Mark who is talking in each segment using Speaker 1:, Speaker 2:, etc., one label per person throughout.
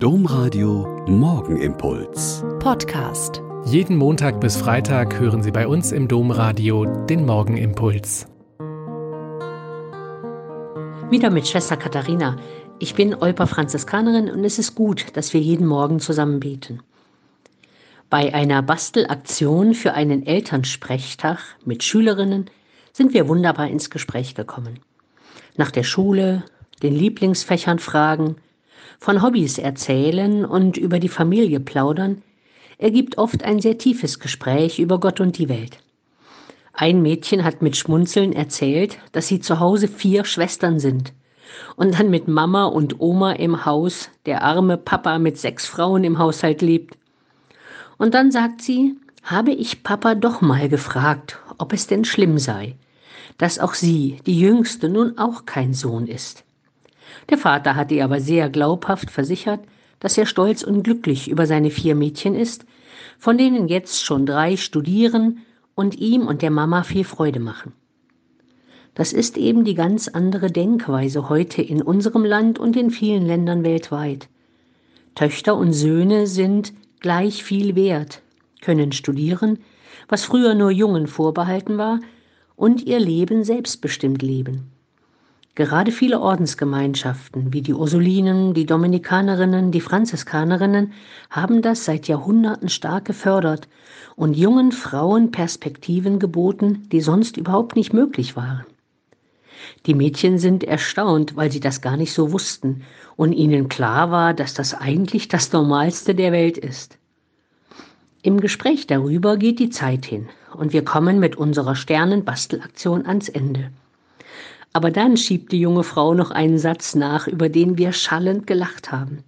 Speaker 1: Domradio Morgenimpuls.
Speaker 2: Podcast.
Speaker 3: Jeden Montag bis Freitag hören Sie bei uns im Domradio den Morgenimpuls.
Speaker 4: Wieder mit Schwester Katharina. Ich bin Olper Franziskanerin und es ist gut, dass wir jeden Morgen zusammen beten. Bei einer Bastelaktion für einen Elternsprechtag mit Schülerinnen sind wir wunderbar ins Gespräch gekommen. Nach der Schule, den Lieblingsfächern fragen, von Hobbys erzählen und über die Familie plaudern, ergibt oft ein sehr tiefes Gespräch über Gott und die Welt. Ein Mädchen hat mit Schmunzeln erzählt, dass sie zu Hause vier Schwestern sind und dann mit Mama und Oma im Haus, der arme Papa mit sechs Frauen im Haushalt lebt. Und dann sagt sie, habe ich Papa doch mal gefragt, ob es denn schlimm sei, dass auch sie, die Jüngste, nun auch kein Sohn ist. Der Vater hatte ihr aber sehr glaubhaft versichert, dass er stolz und glücklich über seine vier Mädchen ist, von denen jetzt schon drei studieren und ihm und der Mama viel Freude machen. Das ist eben die ganz andere Denkweise heute in unserem Land und in vielen Ländern weltweit. Töchter und Söhne sind gleich viel wert, können studieren, was früher nur Jungen vorbehalten war, und ihr Leben selbstbestimmt leben. Gerade viele Ordensgemeinschaften wie die Ursulinen, die Dominikanerinnen, die Franziskanerinnen haben das seit Jahrhunderten stark gefördert und jungen Frauen Perspektiven geboten, die sonst überhaupt nicht möglich waren. Die Mädchen sind erstaunt, weil sie das gar nicht so wussten und ihnen klar war, dass das eigentlich das Normalste der Welt ist. Im Gespräch darüber geht die Zeit hin und wir kommen mit unserer Sternenbastelaktion ans Ende. Aber dann schiebt die junge Frau noch einen Satz nach, über den wir schallend gelacht haben.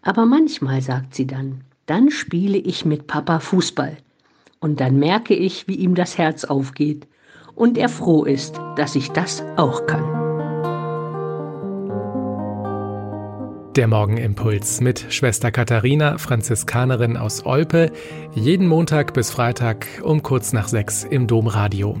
Speaker 4: Aber manchmal, sagt sie dann, dann spiele ich mit Papa Fußball. Und dann merke ich, wie ihm das Herz aufgeht und er froh ist, dass ich das auch kann.
Speaker 3: Der Morgenimpuls mit Schwester Katharina, Franziskanerin aus Olpe, jeden Montag bis Freitag um kurz nach sechs im Domradio.